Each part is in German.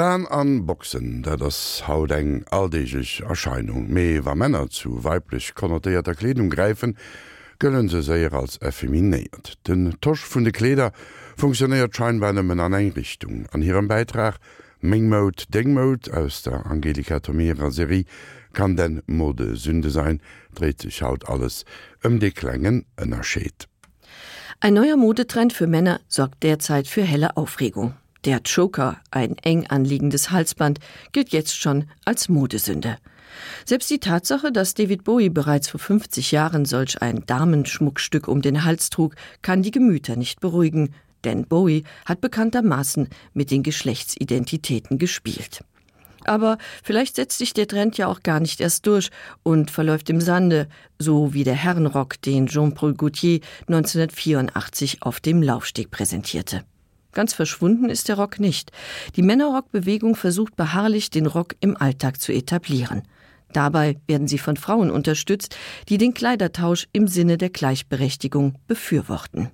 Fraen an Boxen, dat das haut eng alldeigich Erscheinung méi war Männer zu weiblich konnotéierter Kleung greifen, gëllen se séier als effeminéiert. Den Tosch vun de Kleder funktioniert scheinbeinemmen an Einrichtung. An ihrem Beitrag Mingmod Dengmod aus der Angelika Tomera Serie kann den Mode Sünde sein, dreht sich haut alles ëm um de Klängen ënnerscheet. Ein neuer Modetrend für Männer sorgt derzeit für helle Aufregung. Der Choker, ein eng anliegendes Halsband, gilt jetzt schon als Modesünde. Selbst die Tatsache, dass David Bowie bereits vor 50 Jahren solch ein Damenschmuckstück um den Hals trug, kann die Gemüter nicht beruhigen, denn Bowie hat bekanntermaßen mit den Geschlechtsidentitäten gespielt. Aber vielleicht setzt sich der Trend ja auch gar nicht erst durch und verläuft im Sande, so wie der Herrenrock, den Jean-Paul Gaultier 1984 auf dem Laufsteg präsentierte. Ganz verschwunden ist der Rock nicht. Die Männerrockbewegung versucht beharrlich, den Rock im Alltag zu etablieren. Dabei werden sie von Frauen unterstützt, die den Kleidertausch im Sinne der Gleichberechtigung befürworten.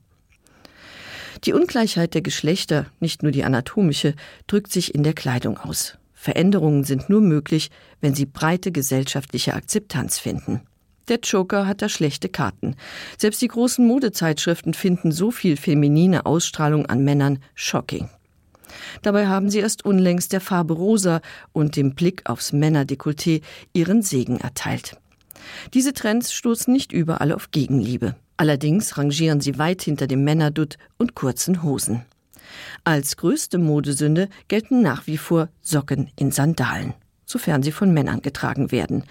Die Ungleichheit der Geschlechter, nicht nur die anatomische, drückt sich in der Kleidung aus. Veränderungen sind nur möglich, wenn sie breite gesellschaftliche Akzeptanz finden. Der Joker hat da schlechte Karten. Selbst die großen Modezeitschriften finden so viel feminine Ausstrahlung an Männern shocking. Dabei haben sie erst unlängst der Farbe rosa und dem Blick aufs Männerdekolleté ihren Segen erteilt. Diese Trends stoßen nicht überall auf Gegenliebe. Allerdings rangieren sie weit hinter dem Männerdutt und kurzen Hosen. Als größte Modesünde gelten nach wie vor Socken in Sandalen, sofern sie von Männern getragen werden.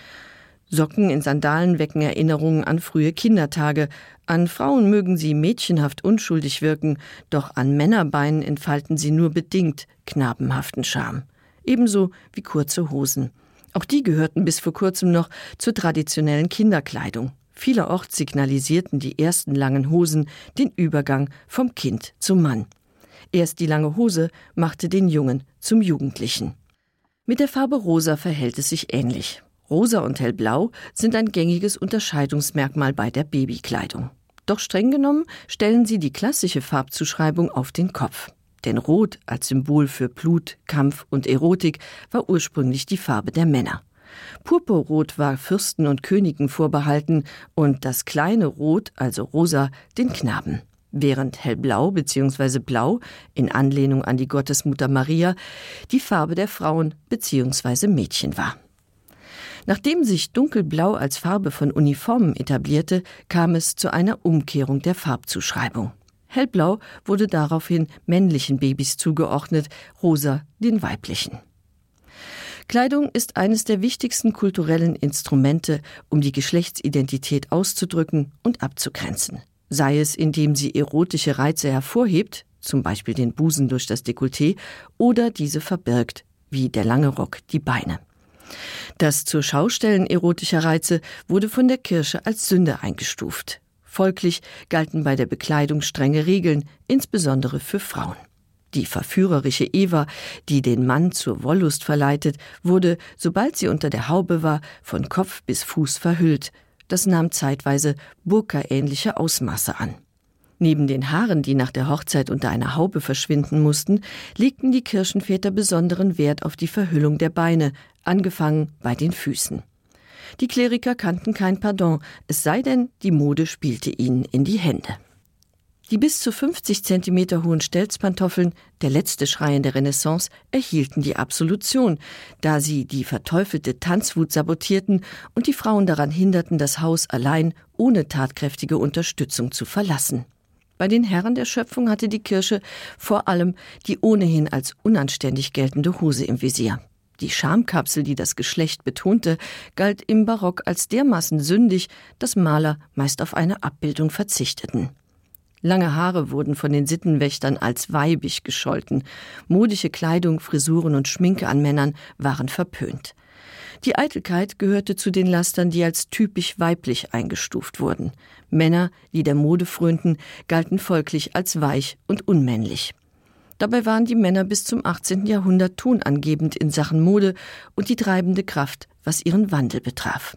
Socken in Sandalen wecken Erinnerungen an frühe Kindertage. An Frauen mögen sie mädchenhaft unschuldig wirken, doch an Männerbeinen entfalten sie nur bedingt knabenhaften Scham. Ebenso wie kurze Hosen. Auch die gehörten bis vor kurzem noch zur traditionellen Kinderkleidung. Vielerorts signalisierten die ersten langen Hosen den Übergang vom Kind zum Mann. Erst die lange Hose machte den Jungen zum Jugendlichen. Mit der Farbe rosa verhält es sich ähnlich. Rosa und hellblau sind ein gängiges Unterscheidungsmerkmal bei der Babykleidung. Doch streng genommen stellen sie die klassische Farbzuschreibung auf den Kopf. Denn Rot als Symbol für Blut, Kampf und Erotik war ursprünglich die Farbe der Männer. Purpurrot war Fürsten und Königen vorbehalten und das kleine Rot, also rosa, den Knaben. Während hellblau bzw. blau in Anlehnung an die Gottesmutter Maria die Farbe der Frauen bzw. Mädchen war. Nachdem sich dunkelblau als Farbe von Uniformen etablierte, kam es zu einer Umkehrung der Farbzuschreibung. Hellblau wurde daraufhin männlichen Babys zugeordnet, rosa den weiblichen. Kleidung ist eines der wichtigsten kulturellen Instrumente, um die Geschlechtsidentität auszudrücken und abzugrenzen. Sei es, indem sie erotische Reize hervorhebt, zum Beispiel den Busen durch das Dekolleté, oder diese verbirgt, wie der lange Rock die Beine. Das zur Schaustellen erotischer Reize wurde von der Kirche als Sünde eingestuft. Folglich galten bei der Bekleidung strenge Regeln, insbesondere für Frauen. Die verführerische Eva, die den Mann zur Wollust verleitet, wurde, sobald sie unter der Haube war, von Kopf bis Fuß verhüllt. Das nahm zeitweise burkaähnliche Ausmaße an. Neben den Haaren, die nach der Hochzeit unter einer Haube verschwinden mussten, legten die Kirchenväter besonderen Wert auf die Verhüllung der Beine, angefangen bei den Füßen. Die Kleriker kannten kein Pardon, es sei denn, die Mode spielte ihnen in die Hände. Die bis zu 50 cm hohen Stelzpantoffeln, der letzte Schreien der Renaissance, erhielten die Absolution, da sie die verteufelte Tanzwut sabotierten und die Frauen daran hinderten, das Haus allein ohne tatkräftige Unterstützung zu verlassen. Bei den Herren der Schöpfung hatte die Kirche vor allem die ohnehin als unanständig geltende Hose im Visier. Die Schamkapsel, die das Geschlecht betonte, galt im Barock als dermaßen sündig, dass Maler meist auf eine Abbildung verzichteten. Lange Haare wurden von den Sittenwächtern als weibig gescholten. Modische Kleidung, Frisuren und Schminke an Männern waren verpönt. Die Eitelkeit gehörte zu den Lastern, die als typisch weiblich eingestuft wurden. Männer, die der Mode frönten, galten folglich als weich und unmännlich. Dabei waren die Männer bis zum 18. Jahrhundert tonangebend in Sachen Mode und die treibende Kraft, was ihren Wandel betraf.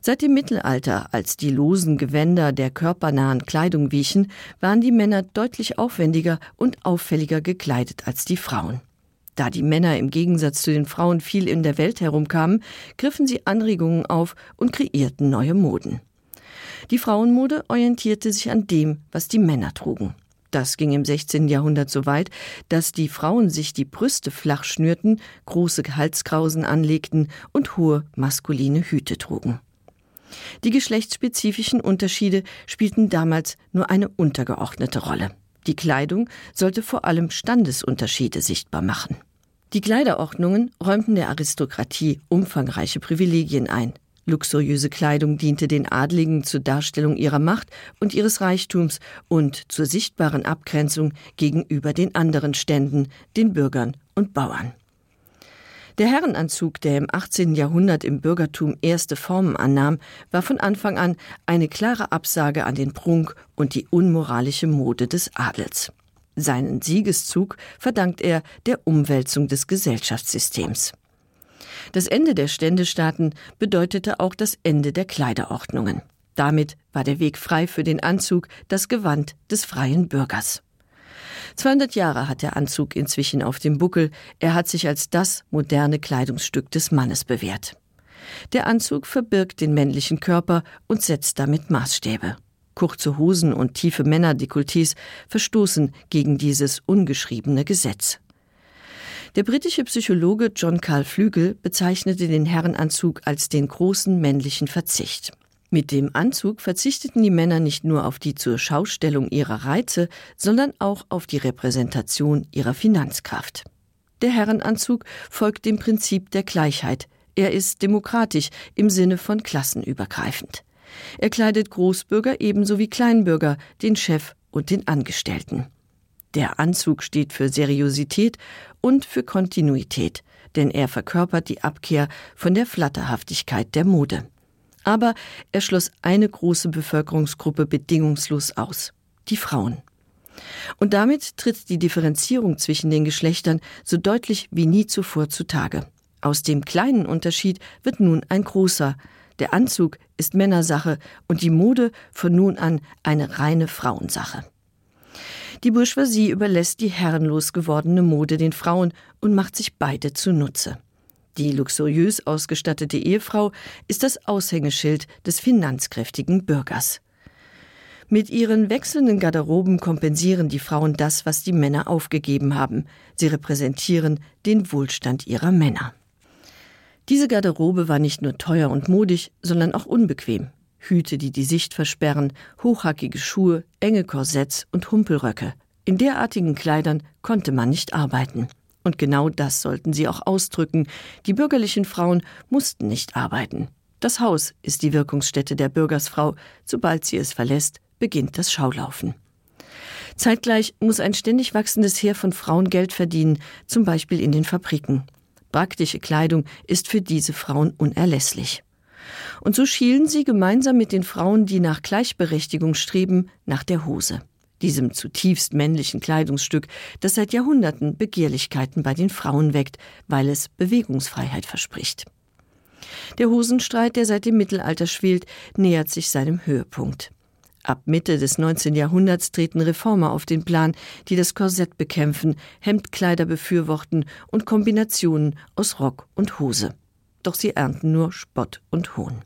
Seit dem Mittelalter, als die losen Gewänder der körpernahen Kleidung wichen, waren die Männer deutlich aufwendiger und auffälliger gekleidet als die Frauen. Da die Männer im Gegensatz zu den Frauen viel in der Welt herumkamen, griffen sie Anregungen auf und kreierten neue Moden. Die Frauenmode orientierte sich an dem, was die Männer trugen. Das ging im 16. Jahrhundert so weit, dass die Frauen sich die Brüste flach schnürten, große Halskrausen anlegten und hohe maskuline Hüte trugen. Die geschlechtsspezifischen Unterschiede spielten damals nur eine untergeordnete Rolle. Die Kleidung sollte vor allem Standesunterschiede sichtbar machen. Die Kleiderordnungen räumten der Aristokratie umfangreiche Privilegien ein. Luxuriöse Kleidung diente den Adligen zur Darstellung ihrer Macht und ihres Reichtums und zur sichtbaren Abgrenzung gegenüber den anderen Ständen, den Bürgern und Bauern. Der Herrenanzug, der im 18. Jahrhundert im Bürgertum erste Formen annahm, war von Anfang an eine klare Absage an den Prunk und die unmoralische Mode des Adels. Seinen Siegeszug verdankt er der Umwälzung des Gesellschaftssystems. Das Ende der Ständestaaten bedeutete auch das Ende der Kleiderordnungen. Damit war der Weg frei für den Anzug, das Gewand des freien Bürgers. 200 Jahre hat der Anzug inzwischen auf dem Buckel, er hat sich als das moderne Kleidungsstück des Mannes bewährt. Der Anzug verbirgt den männlichen Körper und setzt damit Maßstäbe. Kurze Hosen und tiefe Männerdekultis verstoßen gegen dieses ungeschriebene Gesetz. Der britische Psychologe John Carl Flügel bezeichnete den Herrenanzug als den großen männlichen Verzicht. Mit dem Anzug verzichteten die Männer nicht nur auf die zur Schaustellung ihrer Reize, sondern auch auf die Repräsentation ihrer Finanzkraft. Der Herrenanzug folgt dem Prinzip der Gleichheit. Er ist demokratisch im Sinne von klassenübergreifend. Er kleidet Großbürger ebenso wie Kleinbürger, den Chef und den Angestellten. Der Anzug steht für Seriosität und für Kontinuität, denn er verkörpert die Abkehr von der Flatterhaftigkeit der Mode. Aber er schloss eine große Bevölkerungsgruppe bedingungslos aus die Frauen. Und damit tritt die Differenzierung zwischen den Geschlechtern so deutlich wie nie zuvor zutage. Aus dem kleinen Unterschied wird nun ein großer. Der Anzug ist Männersache und die Mode von nun an eine reine Frauensache. Die Bourgeoisie überlässt die herrenlos gewordene Mode den Frauen und macht sich beide zunutze. Die luxuriös ausgestattete Ehefrau ist das Aushängeschild des finanzkräftigen Bürgers. Mit ihren wechselnden Garderoben kompensieren die Frauen das, was die Männer aufgegeben haben. Sie repräsentieren den Wohlstand ihrer Männer. Diese Garderobe war nicht nur teuer und modig, sondern auch unbequem. Hüte, die die Sicht versperren, hochhackige Schuhe, enge Korsetts und Humpelröcke. In derartigen Kleidern konnte man nicht arbeiten. Und genau das sollten sie auch ausdrücken. Die bürgerlichen Frauen mussten nicht arbeiten. Das Haus ist die Wirkungsstätte der Bürgersfrau. Sobald sie es verlässt, beginnt das Schaulaufen. Zeitgleich muss ein ständig wachsendes Heer von Frauen Geld verdienen, zum Beispiel in den Fabriken. Praktische Kleidung ist für diese Frauen unerlässlich. Und so schielen sie gemeinsam mit den Frauen, die nach Gleichberechtigung streben, nach der Hose diesem zutiefst männlichen Kleidungsstück, das seit Jahrhunderten Begehrlichkeiten bei den Frauen weckt, weil es Bewegungsfreiheit verspricht. Der Hosenstreit, der seit dem Mittelalter schwelt, nähert sich seinem Höhepunkt. Ab Mitte des 19. Jahrhunderts treten Reformer auf den Plan, die das Korsett bekämpfen, Hemdkleider befürworten und Kombinationen aus Rock und Hose. Doch sie ernten nur Spott und Hohn.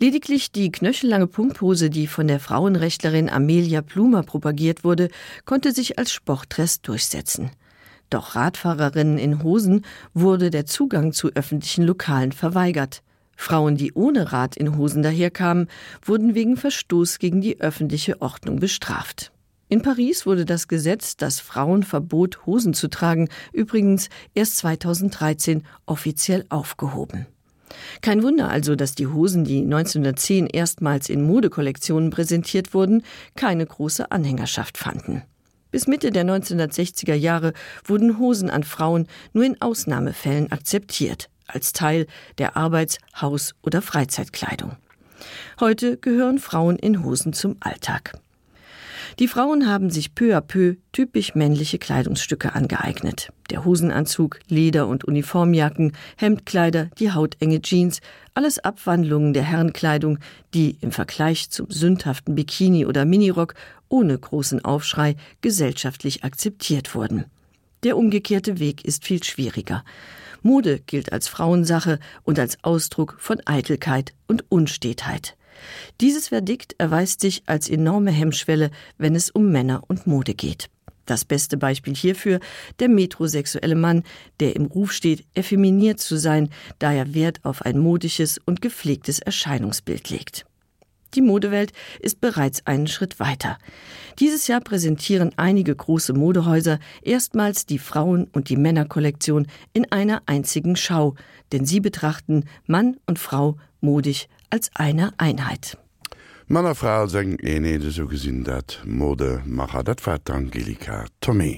Lediglich die knöchellange Pumphose, die von der Frauenrechtlerin Amelia Plumer propagiert wurde, konnte sich als Sportdress durchsetzen. Doch Radfahrerinnen in Hosen wurde der Zugang zu öffentlichen Lokalen verweigert. Frauen, die ohne Rad in Hosen daherkamen, wurden wegen Verstoß gegen die öffentliche Ordnung bestraft. In Paris wurde das Gesetz, das Frauen verbot, Hosen zu tragen, übrigens erst 2013 offiziell aufgehoben. Kein Wunder also, dass die Hosen, die 1910 erstmals in Modekollektionen präsentiert wurden, keine große Anhängerschaft fanden. Bis Mitte der 1960er Jahre wurden Hosen an Frauen nur in Ausnahmefällen akzeptiert, als Teil der Arbeits-, Haus- oder Freizeitkleidung. Heute gehören Frauen in Hosen zum Alltag. Die Frauen haben sich peu à peu typisch männliche Kleidungsstücke angeeignet. Der Hosenanzug, Leder- und Uniformjacken, Hemdkleider, die hautenge Jeans, alles Abwandlungen der Herrenkleidung, die im Vergleich zum sündhaften Bikini oder Minirock ohne großen Aufschrei gesellschaftlich akzeptiert wurden. Der umgekehrte Weg ist viel schwieriger. Mode gilt als Frauensache und als Ausdruck von Eitelkeit und Unstetheit. Dieses Verdikt erweist sich als enorme Hemmschwelle, wenn es um Männer und Mode geht. Das beste Beispiel hierfür der metrosexuelle Mann, der im Ruf steht, effeminiert zu sein, da er Wert auf ein modisches und gepflegtes Erscheinungsbild legt. Die Modewelt ist bereits einen Schritt weiter. Dieses Jahr präsentieren einige große Modehäuser erstmals die Frauen- und die Männerkollektion in einer einzigen Schau, denn sie betrachten Mann und Frau modisch als eine Einheit. Manner Frau seng enede so gesinn dat Mode macher dat wat Angelika Tommy.